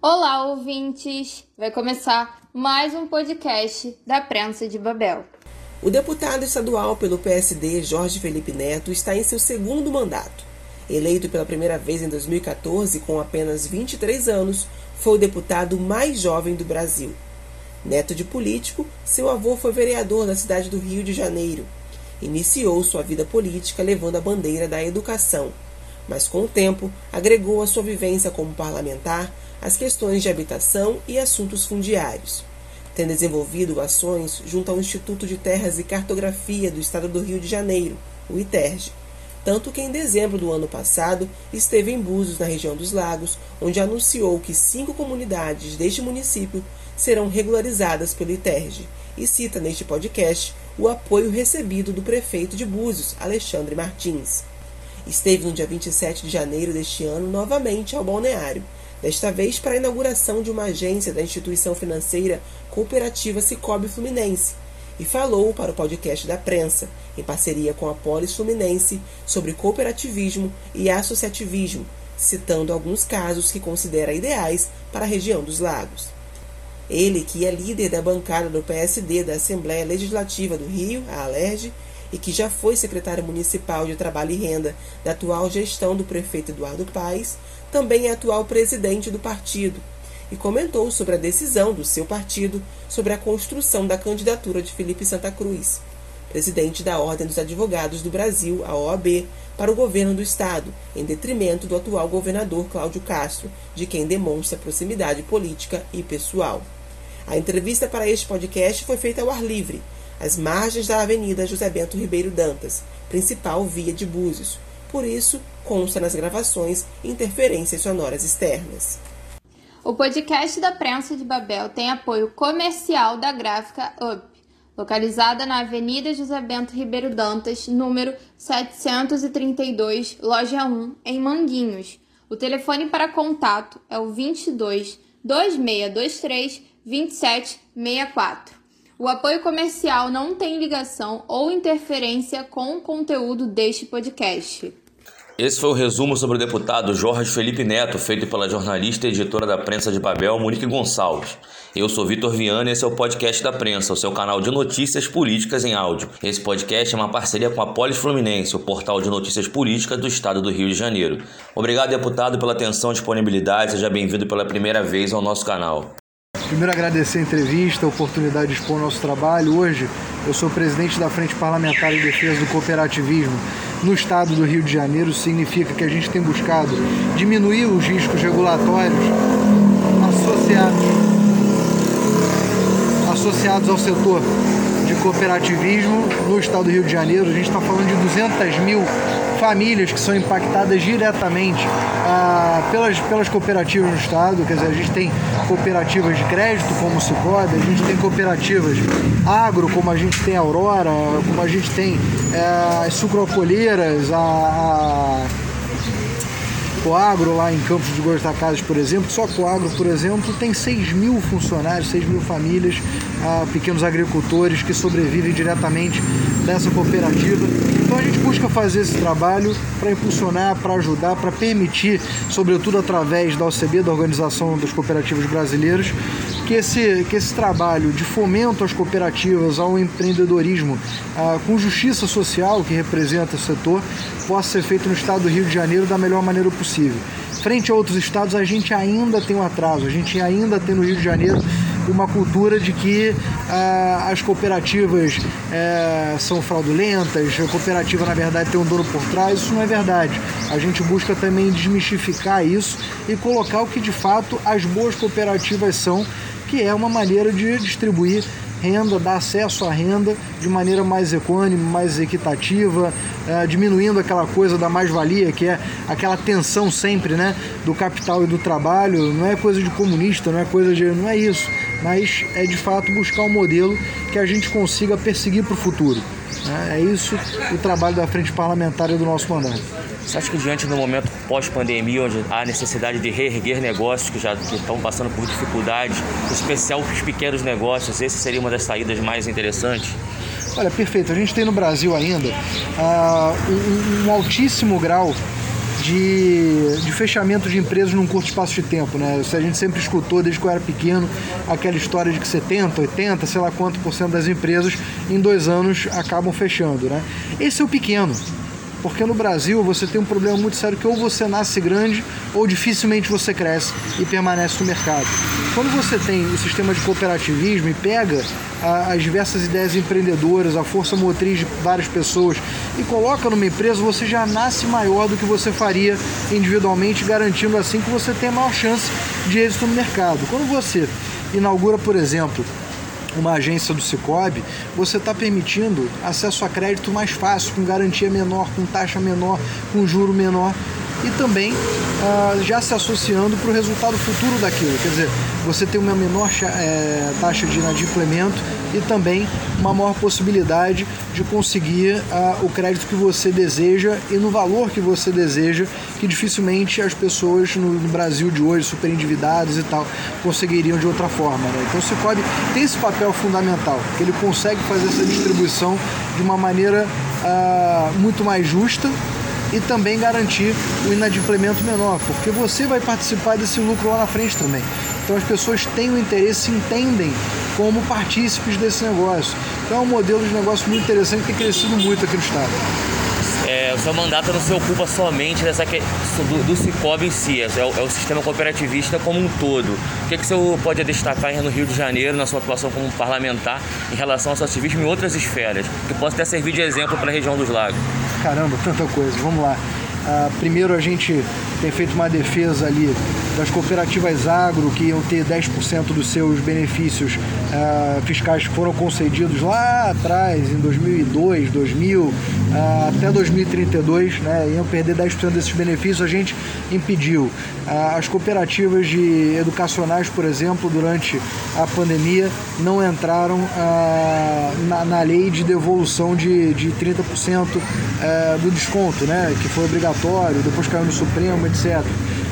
Olá, ouvintes! Vai começar mais um podcast da Prensa de Babel. O deputado estadual pelo PSD, Jorge Felipe Neto, está em seu segundo mandato. Eleito pela primeira vez em 2014 com apenas 23 anos, foi o deputado mais jovem do Brasil. Neto de político, seu avô foi vereador na cidade do Rio de Janeiro. Iniciou sua vida política levando a bandeira da educação, mas com o tempo agregou a sua vivência como parlamentar as questões de habitação e assuntos fundiários. Tem desenvolvido ações junto ao Instituto de Terras e Cartografia do Estado do Rio de Janeiro, o ITERJ, tanto que em dezembro do ano passado esteve em Búzios, na região dos Lagos, onde anunciou que cinco comunidades deste município serão regularizadas pelo ITERJ e cita neste podcast o apoio recebido do prefeito de Búzios, Alexandre Martins. Esteve no dia 27 de janeiro deste ano novamente ao balneário desta vez para a inauguração de uma agência da instituição financeira cooperativa Cicobi Fluminense, e falou para o podcast da prensa, em parceria com a Polis Fluminense, sobre cooperativismo e associativismo, citando alguns casos que considera ideais para a região dos lagos. Ele, que é líder da bancada do PSD da Assembleia Legislativa do Rio, a ALERJ, e que já foi secretário municipal de Trabalho e Renda da atual gestão do prefeito Eduardo Paes, também é atual presidente do partido, e comentou sobre a decisão do seu partido sobre a construção da candidatura de Felipe Santa Cruz, presidente da Ordem dos Advogados do Brasil, a OAB, para o governo do estado, em detrimento do atual governador Cláudio Castro, de quem demonstra proximidade política e pessoal. A entrevista para este podcast foi feita ao ar livre, às margens da Avenida José Bento Ribeiro Dantas, principal via de Búzios. Por isso, consta nas gravações interferências sonoras externas. O podcast da Prensa de Babel tem apoio comercial da gráfica Up, localizada na Avenida José Bento Ribeiro Dantas, número 732, loja 1, em Manguinhos. O telefone para contato é o 22 2623 2764. O apoio comercial não tem ligação ou interferência com o conteúdo deste podcast. Esse foi o resumo sobre o deputado Jorge Felipe Neto, feito pela jornalista e editora da prensa de Babel, Monique Gonçalves. Eu sou Vitor Viana e esse é o podcast da prensa, o seu canal de notícias políticas em áudio. Esse podcast é uma parceria com a Polis Fluminense, o portal de notícias políticas do estado do Rio de Janeiro. Obrigado, deputado, pela atenção e disponibilidade. Seja bem-vindo pela primeira vez ao nosso canal. Primeiro agradecer a entrevista, a oportunidade de expor o nosso trabalho. Hoje eu sou presidente da Frente Parlamentar de Defesa do Cooperativismo no estado do Rio de Janeiro. Significa que a gente tem buscado diminuir os riscos regulatórios associados, associados ao setor de cooperativismo no estado do Rio de Janeiro. A gente está falando de 200 mil famílias que são impactadas diretamente ah, pelas, pelas cooperativas no estado. Quer dizer, a gente tem cooperativas de crédito, como o Cicobi, a gente tem cooperativas agro, como a gente tem a Aurora, como a gente tem eh, as sucrocolheiras, a, a lá em Campos de Goitacazes, por exemplo, só Coagro, por exemplo, tem 6 mil funcionários, 6 mil famílias, ah, pequenos agricultores que sobrevivem diretamente dessa cooperativa. Então a gente busca fazer esse trabalho para impulsionar, para ajudar, para permitir, sobretudo através da OCB, da Organização das Cooperativas Brasileiras, que esse, que esse trabalho de fomento às cooperativas, ao empreendedorismo, ah, com justiça social que representa o setor, possa ser feito no estado do Rio de Janeiro da melhor maneira possível. Frente a outros estados, a gente ainda tem um atraso, a gente ainda tem no Rio de Janeiro uma cultura de que ah, as cooperativas eh, são fraudulentas, a cooperativa na verdade tem um dono por trás, isso não é verdade. A gente busca também desmistificar isso e colocar o que de fato as boas cooperativas são, que é uma maneira de distribuir renda, dar acesso à renda de maneira mais econômica, mais equitativa, é, diminuindo aquela coisa da mais-valia, que é aquela tensão sempre né, do capital e do trabalho. Não é coisa de comunista, não é coisa de. não é isso. Mas é de fato buscar um modelo que a gente consiga perseguir para o futuro. Né? É isso o trabalho da frente parlamentar e do nosso mandato. Você acha que diante do momento pós-pandemia, onde há necessidade de reerguer negócios que já estão passando por dificuldades, em especial os pequenos negócios, esse seria uma das saídas mais interessantes? Olha, perfeito. A gente tem no Brasil ainda uh, um, um, altíssimo grau de, de fechamento de empresas num curto espaço de tempo, né? A gente sempre escutou desde que eu era pequeno aquela história de que 70, 80, sei lá quanto por cento das empresas em dois anos acabam fechando, né? Esse é o pequeno. Porque no Brasil você tem um problema muito sério que ou você nasce grande ou dificilmente você cresce e permanece no mercado. Quando você tem o sistema de cooperativismo e pega as diversas ideias empreendedoras, a força motriz de várias pessoas e coloca numa empresa, você já nasce maior do que você faria individualmente, garantindo assim que você tem a maior chance de êxito no mercado. Quando você inaugura, por exemplo, uma agência do Cicobi, você está permitindo acesso a crédito mais fácil, com garantia menor, com taxa menor, com juro menor e também ah, já se associando para o resultado futuro daquilo. Quer dizer, você tem uma menor é, taxa de inadimplemento e também uma maior possibilidade de conseguir ah, o crédito que você deseja e no valor que você deseja, que dificilmente as pessoas no, no Brasil de hoje, super endividadas e tal, conseguiriam de outra forma. Né? Então o Cicobi tem esse papel fundamental, que ele consegue fazer essa distribuição de uma maneira ah, muito mais justa e também garantir o inadimplemento menor, porque você vai participar desse lucro lá na frente também. Então as pessoas têm o interesse, se entendem como partícipes desse negócio. Então é um modelo de negócio muito interessante que tem crescido muito aqui no estado. É, o seu mandato não se ocupa somente dessa que, do, do Cicobi em si, é o, é o, sistema cooperativista como um todo. O que, que o senhor pode destacar no Rio de Janeiro, na sua atuação como parlamentar, em relação ao seu ativismo em outras esferas, que possa até servir de exemplo para a região dos lagos? Caramba, tanta coisa. Vamos lá. Uh, primeiro a gente tem feito uma defesa ali das cooperativas agro que iam ter 10% dos seus benefícios uh, fiscais que foram concedidos lá atrás, em 2002, 2000, uh, até 2032, né, iam perder 10% desses benefícios, a gente impediu. Uh, as cooperativas de educacionais, por exemplo, durante a pandemia, não entraram na, na, lei de devolução de, de 30% do desconto, né, que foi obrigatório, depois caiu no Supremo, etc.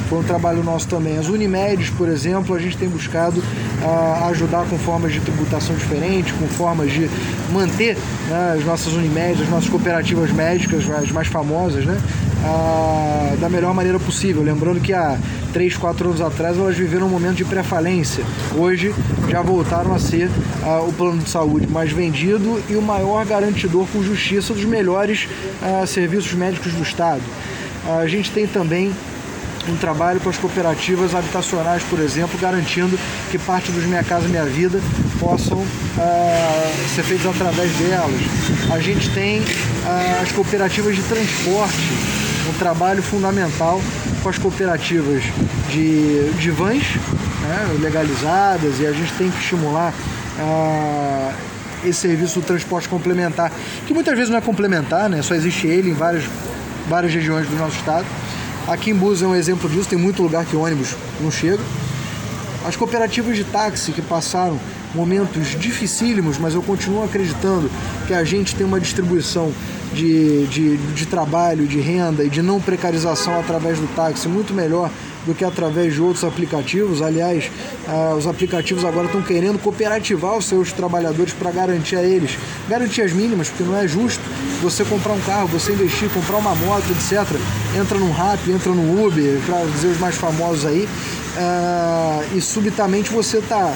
Foi um trabalho nosso também. As Unimedes, por exemplo, a gente tem buscado uh, ajudar com formas de tributação diferentes, com formas de manter né, as nossas Unimedes, as nossas cooperativas médicas, as mais famosas, né, uh, da melhor maneira possível. Lembrando que há 3, 4 anos atrás elas viveram um momento de pré-falência. Hoje já voltaram a ser uh, o plano de saúde mais vendido e o maior garantidor com justiça dos melhores serviços médicos do Estado. A gente tem também um trabalho com as cooperativas habitacionais, por exemplo, garantindo que parte dos Minha Casa Minha Vida possam uh, ser feitos através delas. A gente tem uh, as cooperativas de transporte, um trabalho fundamental com as cooperativas de, de vans né, legalizadas e a gente tem que estimular uh, esse serviço do transporte complementar, que muitas vezes não é complementar, né, só existe ele em várias, várias regiões do nosso estado Aqui em Búzios é um exemplo disso, tem muito lugar que ônibus não chega. As cooperativas de táxi que passaram momentos dificílimos, mas eu continuo acreditando que a gente tem uma distribuição de, de, de trabalho, de renda e de não precarização através do táxi muito melhor do que através de outros aplicativos. Aliás, ah, os aplicativos agora estão querendo cooperativar os seus trabalhadores para garantir a eles garantias mínimas, porque não é justo você comprar um carro, você investir, comprar uma moto, etc. Entra no Rap, entra no Uber, para dizer os mais famosos aí, ah, e subitamente você está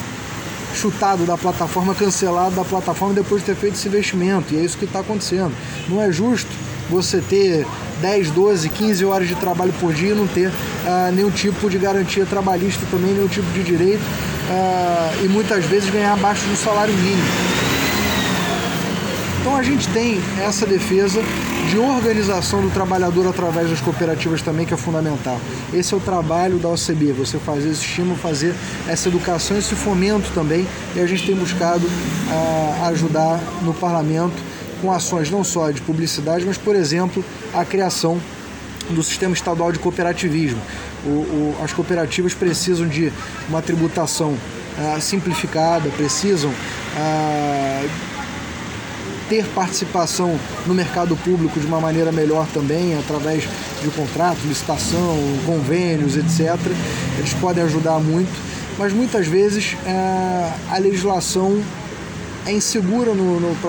chutado da plataforma, cancelado da plataforma depois de ter feito esse investimento. E é isso que está acontecendo. Não é justo você ter 10, 12, 15 horas de trabalho por dia e não ter uh, nenhum tipo de garantia trabalhista também, nenhum tipo de direito uh, e muitas vezes ganhar abaixo do salário mínimo. Então a gente tem essa defesa de organização do trabalhador através das cooperativas também, que é fundamental. Esse é o trabalho da OCB, você fazer esse estímulo, fazer essa educação, esse fomento também, e a gente tem buscado uh, ajudar no parlamento com ações não só de publicidade, mas, por exemplo, a criação do sistema estadual de cooperativismo. O, o, as cooperativas precisam de uma tributação uh, simplificada, precisam uh, ter participação no mercado público de uma maneira melhor também, através de contratos, licitação, convênios, etc. Eles podem ajudar muito, mas muitas vezes uh, a legislação é insegura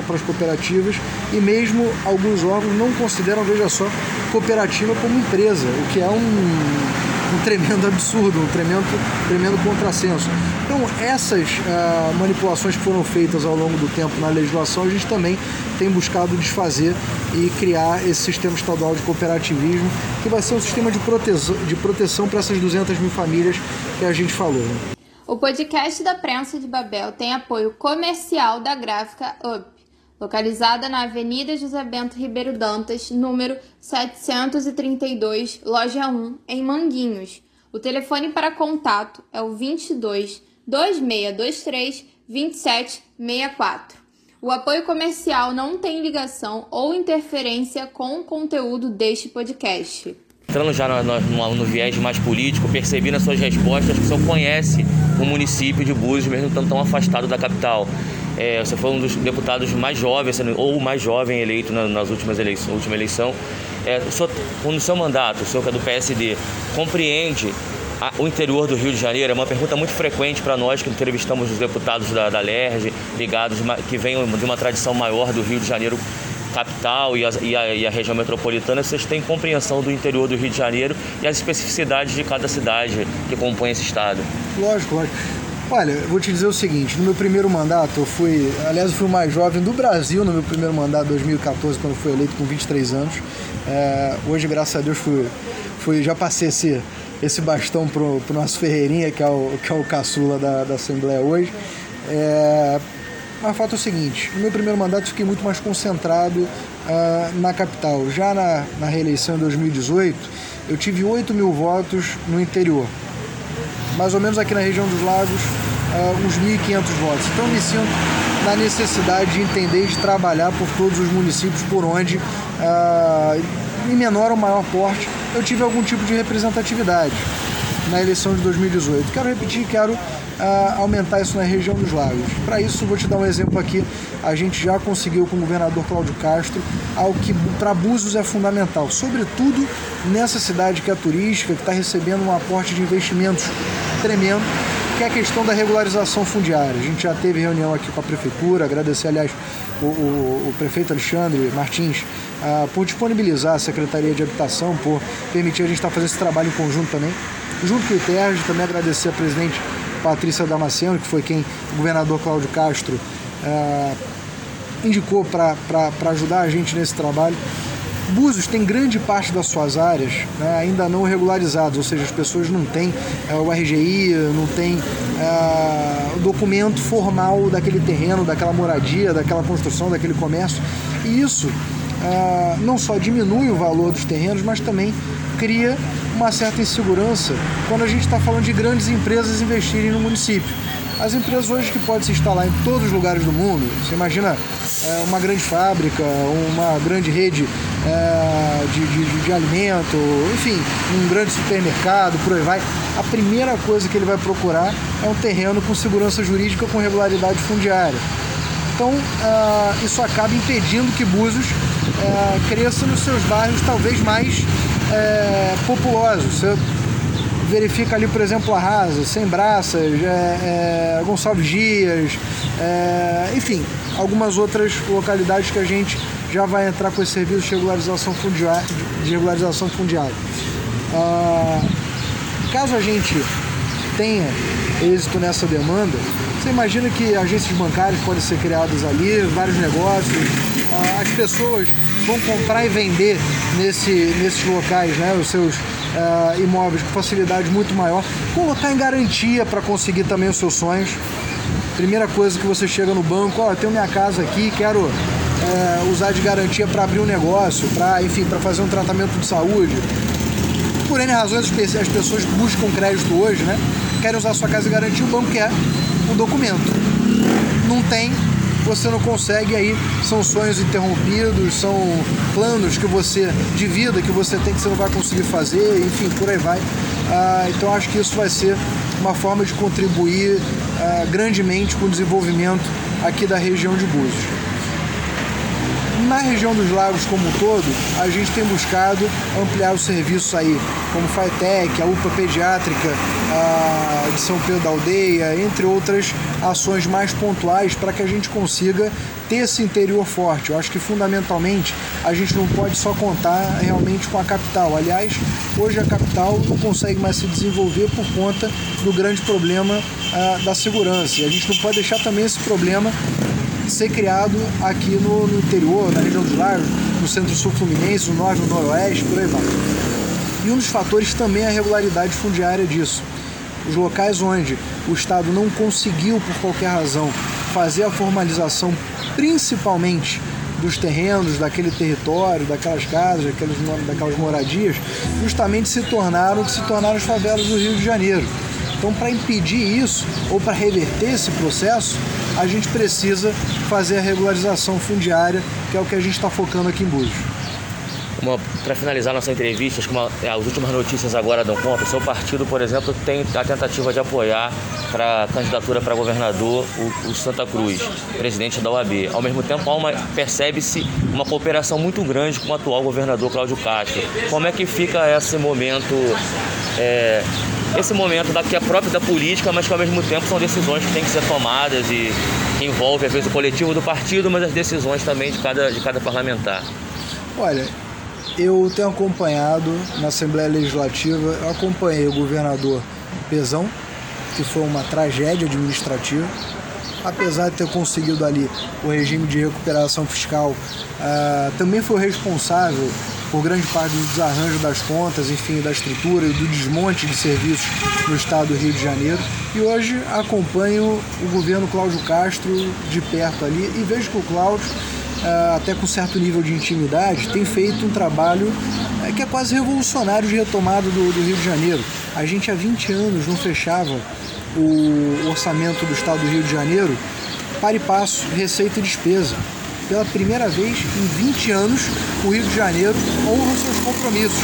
para as cooperativas e mesmo alguns órgãos não consideram, veja só, cooperativa como empresa, o que é um um tremendo absurdo, um tremendo, tremendo contrassenso. Então, essas uh, manipulações que foram feitas ao longo do tempo na legislação, a gente também tem buscado desfazer e criar esse sistema estadual de cooperativismo, que vai ser um sistema de proteção, de proteção para essas 200 mil famílias que a gente falou. Né? O podcast da Prensa de Babel tem apoio comercial da gráfica UP localizada na Avenida José Bento Ribeiro Dantas, número 732, loja 1, em Manguinhos. O telefone para contato é o 22 2623 2764. O apoio comercial não tem ligação ou interferência com o conteúdo deste podcast. Entrando já no, no, no, viés mais político, percebi nas suas respostas que o senhor conhece o município de Búzios, mesmo estando tão afastado da capital. É, você foi um dos deputados mais jovens, ou mais jovem eleito nas últimas eleições, última eleição. É, o senhor, no seu mandato, o senhor que é do PSD, compreende a, o interior do Rio de Janeiro? É uma pergunta muito frequente para nós que entrevistamos os deputados da, da LERJ, ligados, que vêm de uma tradição maior do Rio de Janeiro capital e a, e, a, e a, região metropolitana, vocês têm compreensão do interior do Rio de Janeiro e as especificidades de cada cidade que compõe esse estado? Lógico, lógico. Olha, eu vou te dizer o seguinte, no meu primeiro mandato, eu fui, aliás, eu fui o mais jovem do Brasil no meu primeiro mandato, 2014, quando fui eleito com 23 anos. É, hoje, graças a Deus, fui, fui, já passei esse, esse bastão pro, pro nosso Ferreirinha, que é o, que é o caçula da, da Assembleia hoje. É, mas o fato é o seguinte, no meu primeiro mandato fiquei muito mais concentrado uh, na capital. Já na, na reeleição em 2018, eu tive 8 mil votos no interior. Mais ou menos aqui na região dos lagos, uh, uns 1.500 votos. Então me sinto na necessidade de entender e de trabalhar por todos os municípios por onde, uh, em menor ou maior porte, eu tive algum tipo de representatividade na eleição de 2018. Quero repetir, quero uh, aumentar isso na região dos lagos. Para isso, vou te dar um exemplo aqui. A gente já conseguiu com o governador Cláudio Castro algo que para Búzios é fundamental, sobretudo nessa cidade que é turística, que está recebendo um aporte de investimentos tremendo, que é a questão da regularização fundiária. A gente já teve reunião aqui com a prefeitura, agradecer, aliás, o, o, o prefeito Alexandre Martins uh, por disponibilizar a Secretaria de Habitação, por permitir a gente estar tá fazendo esse trabalho em conjunto também. Junto com o ITERJ, também agradecer a presidente Patrícia Damasceno, que foi quem o governador Cláudio Castro uh, indicou para ajudar a gente nesse trabalho. Búzios tem grande parte das suas áreas né, ainda não regularizadas, ou seja, as pessoas não têm é, o RGI, não têm é, o documento formal daquele terreno, daquela moradia, daquela construção, daquele comércio. E isso não só diminui o valor dos terrenos, mas também cria uma certa insegurança quando a gente está falando de grandes empresas investirem no município. As empresas hoje que podem se instalar em todos os lugares do mundo, você imagina é, uma grande fábrica, uma grande rede é, de, de, de, alimento, enfim, um grande supermercado, por aí vai. A primeira coisa que ele vai procurar é um terreno com segurança jurídica, com regularidade fundiária. Então, é, isso acaba impedindo que Búzios cresça nos seus bairros talvez mais é, populosos. Você verifica ali, por exemplo, a Rasa, Sem Braças, é, é, Gonçalves Dias, é, enfim, algumas outras localidades que a gente já vai entrar com esse serviço de regularização fundiária. De regularização fundiária. Ah, caso a gente tenha êxito nessa demanda, você imagina que agências bancárias podem ser criadas ali, vários negócios, ah, as pessoas vão comprar e vender nesse, nesses locais né, os seus uh, imóveis com facilidade muito maior. Colocar em garantia para conseguir também os seus sonhos. Primeira coisa que você chega no banco, ó, oh, eu tenho minha casa aqui, quero uh, usar de garantia para abrir um negócio, para enfim, para fazer um tratamento de saúde. Por N razões as pessoas buscam crédito hoje, né? Querem usar sua casa em garantia, o banco quer o documento. Não tem, você não consegue, aí são sonhos interrompidos, são planos que você, de vida, que você tem que você não vai conseguir fazer, enfim, por aí vai. Ah, então acho que isso vai ser uma forma de contribuir ah, grandemente com o desenvolvimento aqui da região de Búzios. Na região dos lagos como um todo, a gente tem buscado ampliar os serviços aí, como FATEC, a UPA Pediátrica a de São Pedro da Aldeia, entre outras ações mais pontuais para que a gente consiga ter esse interior forte. Eu acho que fundamentalmente a gente não pode só contar realmente com a capital. Aliás, hoje a capital não consegue mais se desenvolver por conta do grande problema uh, da segurança. E a gente não pode deixar também esse problema ser criado aqui no, no interior, na região dos lagos, no centro-sul fluminense, no norte, no noroeste, por aí vai. E um dos fatores também é a regularidade fundiária disso. Os locais onde o Estado não conseguiu, por qualquer razão, fazer a formalização, principalmente dos terrenos, daquele território, daquelas casas, daquelas, daquelas moradias, justamente se tornaram que se tornaram as favelas do Rio de Janeiro. Então, para impedir isso ou para reverter esse processo, a gente precisa fazer a regularização fundiária, que é o que a gente está focando aqui em Búzios. Para finalizar nossa entrevista, como as últimas notícias agora dão conta, o seu partido, por exemplo, tem a tentativa de apoiar para a candidatura para governador o, o, Santa Cruz, presidente da OAB. Ao mesmo tempo, percebe-se uma cooperação muito grande com o atual governador Cláudio Castro. Como é que fica esse momento é, esse momento da, que é próprio da política, mas que ao mesmo tempo são decisões que têm que ser tomadas e envolve às vezes o coletivo do partido, mas as decisões também de cada, de cada parlamentar. Olha, eu tenho acompanhado na Assembleia Legislativa, eu acompanhei o governador Pezão, que foi uma tragédia administrativa. Apesar de ter conseguido ali o regime de recuperação fiscal, uh, também foi responsável por grande parte do desarranjo das contas, enfim, da estrutura e do desmonte de serviços no estado do Rio de Janeiro. E hoje acompanho o governo Cláudio Castro de perto ali e vejo que o Cláudio, eh, até com certo nível de intimidade, tem feito um trabalho eh, que é quase revolucionário de retomada do, do Rio de Janeiro. A gente há 20 anos não fechava o orçamento do estado do Rio de Janeiro para e passo, receita e despesa pela primeira vez em 20 anos, o Rio de Janeiro honra seus compromissos.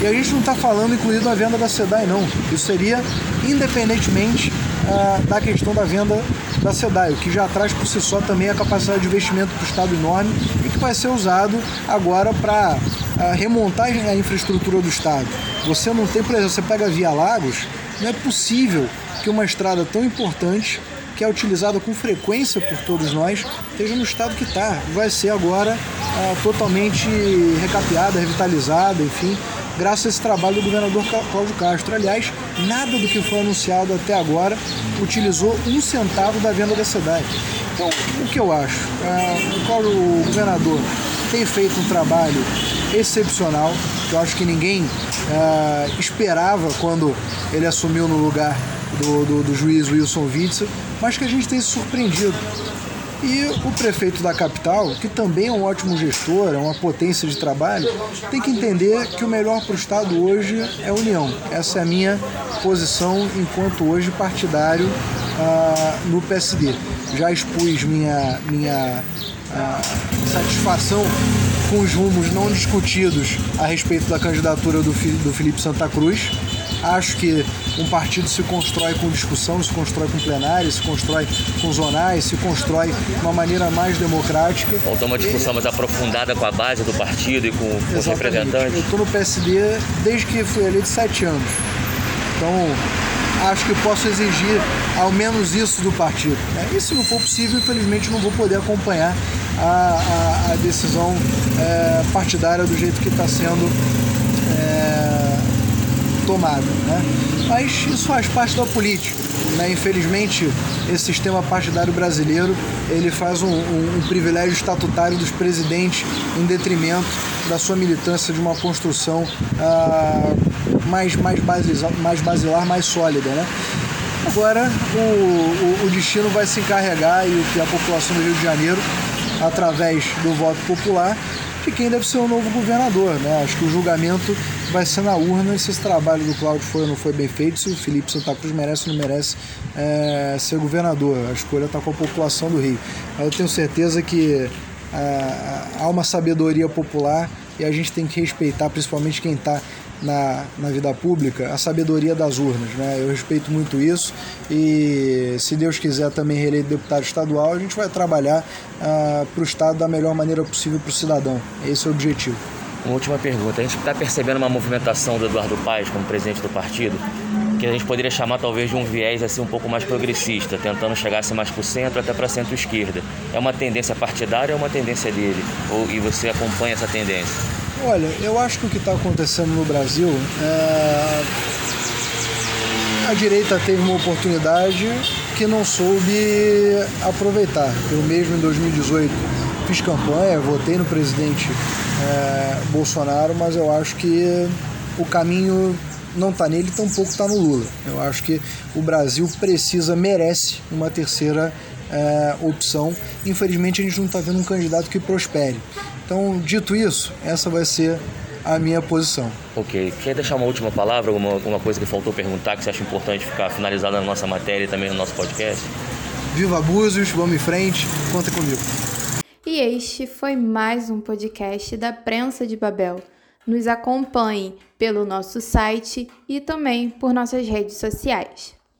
E a gente não está falando, incluído a venda da SEDAI, não. Isso seria independentemente ah, da questão da venda da SEDAI, o que já traz por si só também a capacidade de investimento para o Estado enorme e que vai ser usado agora para ah, remontar a infraestrutura do Estado. Você não tem, por exemplo, você pega Via Lagos, não é possível que uma estrada tão importante que é utilizada com frequência por todos nós, esteja no estado que está. Vai ser agora ah, totalmente recapeada, revitalizada, enfim, graças a esse trabalho do governador Cláudio Castro. Aliás, nada do que foi anunciado até agora utilizou um centavo da venda da cidade. Então, o que eu acho? Ah, o governador tem feito um trabalho excepcional, que eu acho que ninguém ah, esperava quando ele assumiu no lugar do, do, do juiz Wilson Witzel, mas que a gente tem se surpreendido. E o prefeito da capital, que também é um ótimo gestor, é uma potência de trabalho, tem que entender que o melhor para o Estado hoje é a união. Essa é a minha posição enquanto hoje partidário ah, no PSD. Já expus minha, minha ah, satisfação com os rumos não discutidos a respeito da candidatura do, do Felipe Santa Cruz. Acho que um partido se constrói com discussão, se constrói com plenário, se constrói com zonais, se constrói de uma maneira mais democrática. Faltou uma discussão e... mais aprofundada com a base do partido e com, com os representantes. Eu estou no PSD desde que fui eleito sete anos. Então, acho que posso exigir ao menos isso do partido. Né? E se não for possível, infelizmente não vou poder acompanhar a, a, a decisão é, partidária do jeito que está sendo é, tomada. Né? Mas isso faz parte da política. Né? Infelizmente, esse sistema partidário brasileiro ele faz um, um, um, privilégio estatutário dos presidentes em detrimento da sua militância de uma construção ah, mais, mais, basilar, mais basilar, mais sólida. Né? Agora o, o, o destino vai se encarregar e o que a população do Rio de Janeiro, através do voto popular, de quem deve ser o novo governador. Né? Acho que o julgamento vai ser na urna se esse trabalho do Cláudio foi ou não foi bem feito, se o Felipe Santa Cruz merece ou não merece é, ser governador. A escolha está com a população do Rio. Eu tenho certeza que é, há uma sabedoria popular e a gente tem que respeitar, principalmente quem está na, na vida pública a sabedoria das urnas. Né? Eu respeito muito isso e, se Deus quiser, também reeleito deputado estadual, a gente vai trabalhar ah, para o Estado da melhor maneira possível para o cidadão. Esse é o objetivo. Uma última pergunta. A gente está percebendo uma movimentação do Eduardo Paes como presidente do partido que a gente poderia chamar talvez de um viés assim um pouco mais progressista, tentando chegar assim, mais para o centro até para centro-esquerda. É uma tendência partidária ou é uma tendência dele? Ou, e você acompanha essa tendência? Olha, eu acho que o que está acontecendo no Brasil é... A direita teve uma oportunidade que não soube aproveitar. Eu mesmo em 2018 fiz campanha, votei no presidente é, Bolsonaro, mas eu acho que o caminho não está nele, tampouco está no Lula. Eu acho que o Brasil precisa, merece uma terceira é, opção. Infelizmente, a gente não está vendo um candidato que prospere. Então, dito isso, essa vai ser a minha posição. Ok. Quer deixar uma última palavra, alguma, alguma coisa que faltou perguntar que você acha importante ficar finalizada na nossa matéria e também no nosso podcast? Viva Búzios, vamos em frente, conta comigo. E este foi mais um podcast da Prensa de Babel. Nos acompanhe pelo nosso site e também por nossas redes sociais.